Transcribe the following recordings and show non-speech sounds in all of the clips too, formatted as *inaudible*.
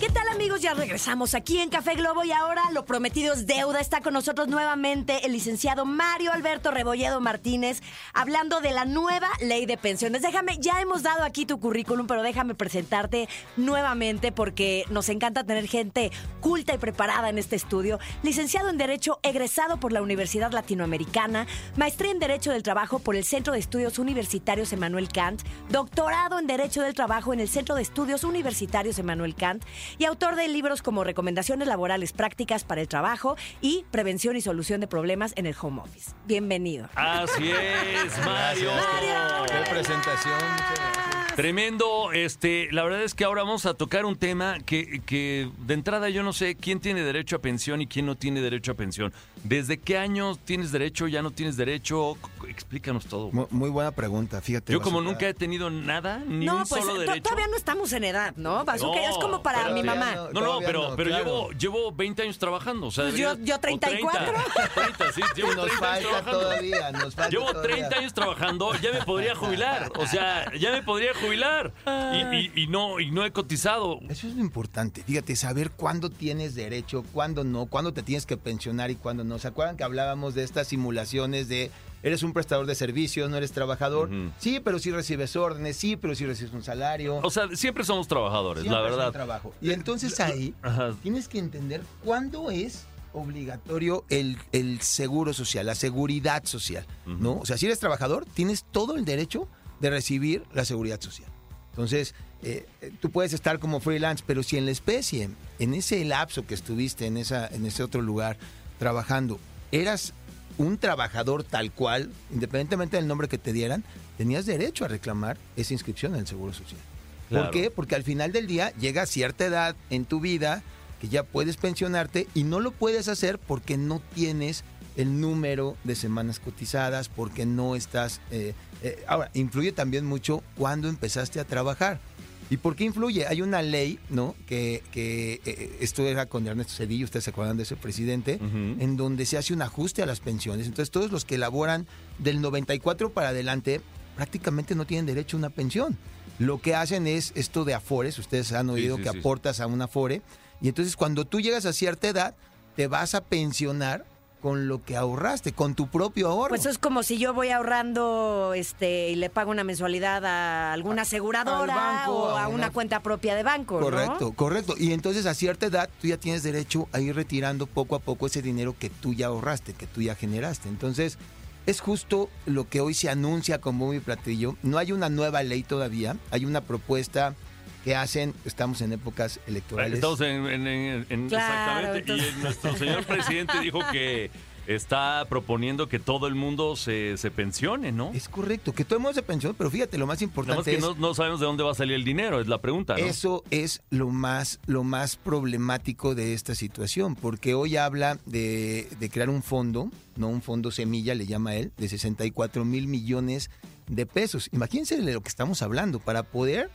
¿Qué tal amigos? Ya regresamos aquí en Café Globo y ahora lo prometido es deuda. Está con nosotros nuevamente el licenciado Mario Alberto Rebolledo Martínez hablando de la nueva ley de pensiones. Déjame, ya hemos dado aquí tu currículum, pero déjame presentarte nuevamente porque nos encanta tener gente culta y preparada en este estudio. Licenciado en Derecho egresado por la Universidad Latinoamericana, maestría en Derecho del Trabajo por el Centro de Estudios Universitarios Emanuel Kant, doctorado en Derecho del Trabajo en el Centro de Estudios Universitarios Emanuel Kant y autor de libros como Recomendaciones Laborales Prácticas para el Trabajo y Prevención y Solución de Problemas en el Home Office. Bienvenido. Así es, Mario. Qué presentación, muchas gracias. Tremendo, este, la verdad es que ahora vamos a tocar un tema que, que de entrada yo no sé quién tiene derecho a pensión y quién no tiene derecho a pensión. ¿Desde qué año tienes derecho, ya no tienes derecho? Explícanos todo. Mu- Muy buena pregunta, fíjate. Yo como nunca he tenido nada, ni no, un pues solo derecho. todavía no estamos en edad, ¿no? Bazooka No, es como para pero mi mamá. no. No, pero, no, pero claro. llevo, llevo 20 años trabajando. O sea, Pues yo- yo o 30. 30, *laughs* sí, *laughs* llevo Nos 30 años trabajando. todavía, nos falta Llevo todavía. 30 años trabajando, ya me podría jubilar. O sea, ya me podría jubilar. Y, y- y no, y no he cotizado. Eso es lo importante, fíjate, saber cuándo tienes derecho, cuándo no, cuándo te tienes que pensionar y cuándo no. ¿Se acuerdan que hablábamos de estas simulaciones de eres un prestador de servicios, no eres trabajador? Sí, pero sí recibes órdenes, sí, pero sí recibes un salario. O sea, siempre somos trabajadores, Siempre la es un verdad. trabajo. Y entonces ahí Ajá. tienes que entender cuándo es obligatorio el, el seguro social, la seguridad social, ¿no? O sea, si eres trabajador, tienes todo el derecho de recibir la seguridad social. Entonces, eh, tú puedes estar como freelance, pero si en la especie, en ese lapso que estuviste en, esa, en ese otro lugar trabajando, eras un trabajador tal cual, independientemente del nombre que te dieran, tenías derecho a reclamar esa inscripción en el Seguro Social. Claro. ¿Por qué? Porque al final del día llega cierta edad en tu vida que ya puedes pensionarte y no lo puedes hacer porque no tienes el número de semanas cotizadas, porque no estás... eh, eh, ahora, influye también mucho cuando empezaste a trabajar. ¿Y por qué influye? Hay una ley, ¿no? Que, que eh, esto era con Ernesto Cedillo, ustedes se acuerdan de ese presidente, en donde se hace un ajuste a las pensiones. Entonces, todos los que elaboran del 94 para adelante prácticamente no tienen derecho a una pensión. Lo que hacen es esto de afores, ustedes han oído sí, que sí. aportas a un afore, y entonces cuando tú llegas a cierta edad, te vas a pensionar con lo que ahorraste, con tu propio ahorro. Pues eso es como si yo voy ahorrando este y le pago una mensualidad a alguna aseguradora banco, o a una, una- cuenta propia de banco, ¿no? Correcto, correcto. Y entonces a cierta edad tú ya tienes derecho a ir retirando poco a poco ese dinero que tú ya ahorraste, que tú ya generaste. Entonces es justo lo que hoy se anuncia como muy platillo. No hay una nueva ley todavía, hay una propuesta que hacen, estamos en épocas electorales. Estamos en, en- en- en- Claro, exactamente. entonces- Y nuestro señor presidente dijo que está proponiendo que todo el mundo se, se pensione, ¿no? Es correcto, que todo el mundo se pensiona, pero fíjate, lo más importante que es... no, no sabemos de dónde va a salir el dinero, es la pregunta, ¿no? Eso es lo más, lo más problemático de esta situación, porque hoy habla de, de crear un fondo, no un fondo semilla, le llama él, de 64 mil millones de pesos. Imagínense de lo que estamos hablando, para poder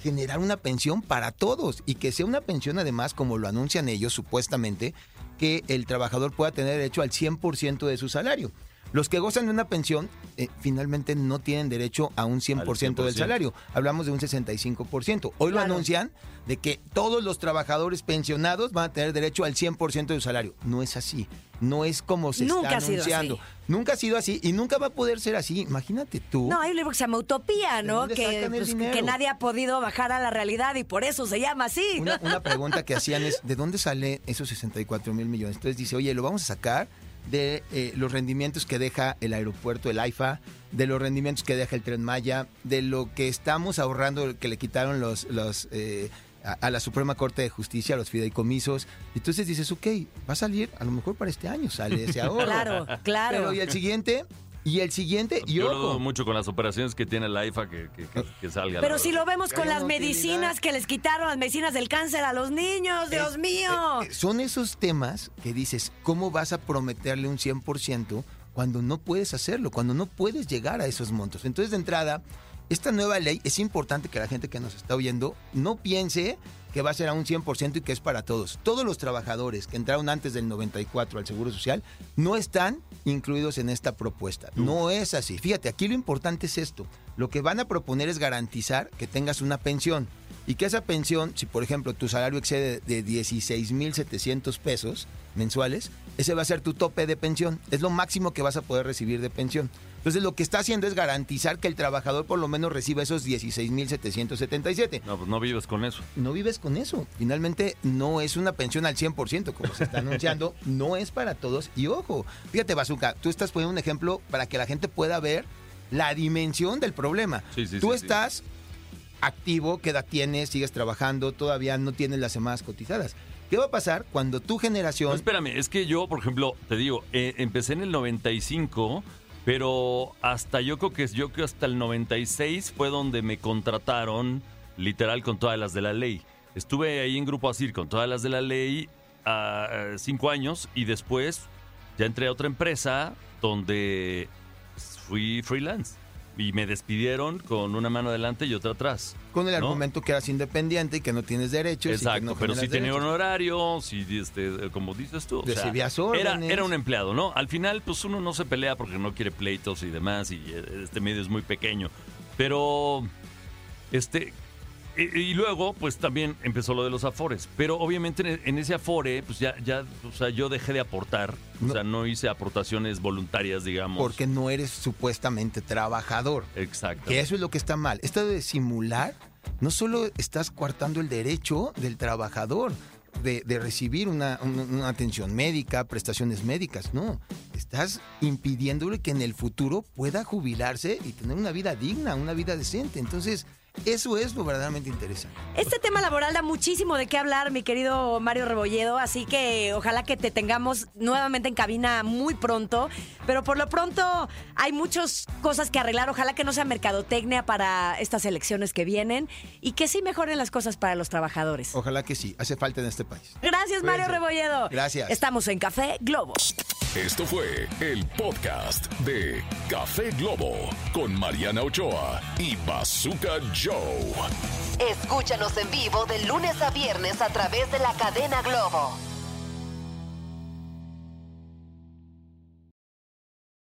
generar una pensión para todos y que sea una pensión además, como lo anuncian ellos supuestamente, que el trabajador pueda tener derecho al 100% de su salario. Los que gozan de una pensión eh, finalmente no tienen derecho a un 100%, del 100%. salario. Hablamos de un 65%. Hoy lo anuncian de que todos los trabajadores pensionados van a tener derecho al 100% de su salario. No es así. No es como se Nunca ha está sido anunciando. así. Nunca ha sido así y nunca va a poder ser así. Imagínate tú. No, hay un libro que se llama Utopía, ¿De ¿no? Que, pues, que nadie ha podido bajar a la realidad y por eso se llama así. Una, una *laughs* pregunta que hacían es, ¿de dónde salen esos 64 mil millones? Entonces dice, oye, lo vamos a sacar de eh, los rendimientos que deja el aeropuerto, el AIFA, de los rendimientos que deja el Tren Maya, de lo que estamos ahorrando, que le quitaron los, los eh, a, a la Suprema Corte de Justicia, los fideicomisos. Entonces dices, ok, va a salir, a lo mejor para este año sale ese *laughs* ahorro. Claro, claro. Pero y el siguiente, y el siguiente, y Yo lo dudo mucho con las operaciones que tiene la IFA que, que, que- que salga. Pero si lo vemos con las medicinas que les quitaron, las medicinas del cáncer a los niños, Dios Es- mío. eh, eh, son esos temas que dices, ¿cómo vas a prometerle un 100% cuando no puedes hacerlo, cuando no puedes llegar a esos montos? Entonces, de entrada, esta nueva ley es importante que la gente que nos está oyendo no piense que va a ser a un 100% y que es para todos. Todos los trabajadores que entraron antes del 94 al Seguro Social no están incluidos en esta propuesta. No es así. Fíjate, aquí lo importante es esto. Lo que van a proponer es garantizar que tengas una pensión y que esa pensión, si por ejemplo tu salario excede de 16.700 pesos mensuales, ese va a ser tu tope de pensión. Es lo máximo que vas a poder recibir de pensión. Entonces lo que está haciendo es garantizar que el trabajador por lo menos reciba esos 16.777. No, pues no vives con eso. No vives con eso. Finalmente no es una pensión al 100%, como se está *laughs* anunciando. no es para todos. Y ojo, fíjate, Bazooka, tú estás poniendo un ejemplo para que la gente pueda ver la dimensión del problema. Sí, sí, tú sí, estás activo, ¿qué edad tienes? Sigues trabajando, todavía no tienes las semanas cotizadas. ¿Qué va a pasar cuando tu generación... Espérame, es que yo, por ejemplo, te digo, eh, empecé en el 95, pero hasta yo creo que yo creo hasta el 96 fue donde me contrataron literal con todas las de la ley. Estuve ahí en Grupo Asir con todas las de la ley a cinco años y después ya entré a otra empresa donde fui freelance y me despidieron con una mano adelante y otra atrás. Con el ¿no? argumento que eras independiente y que no tienes derechos. y que Exacto, no pero sí tenía un horario, sí, este, como dices tú. o sea, era, era un empleado, ¿no? Al final, pues uno no se pelea porque no quiere pleitos y demás, y eh, este medio es muy pequeño. Pero, este, y, y luego, pues también empezó lo de los afores. Pero obviamente en, ese afore, pues ya, ya, o sea, yo dejé de aportar. No. O sea, no hice aportaciones voluntarias, digamos. Porque no eres supuestamente trabajador. Exacto. Que eso es lo que está mal. Esto de simular, no solo estás coartando el derecho del trabajador de, de recibir una, un- una atención médica, prestaciones médicas, no. Estás impidiéndole que en el futuro pueda jubilarse y tener una vida digna, una vida decente. Entonces, eso es lo verdaderamente interesante. Este tema laboral da muchísimo de qué hablar, mi querido Mario Rebolledo, así que ojalá que te tengamos nuevamente en cabina muy pronto, pero por lo pronto hay muchas cosas que arreglar, ojalá que no sea mercadotecnia para estas elecciones que vienen y que sí mejoren las cosas para los trabajadores. Ojalá que sí, hace falta en este país. Gracias, Mario Cuídense. Rebolledo. Gracias. Estamos en Café Globo. Esto fue el podcast de Café Globo con Mariana Ochoa y Bazooka Escúchanos en vivo de lunes a viernes a través de la cadena Globo.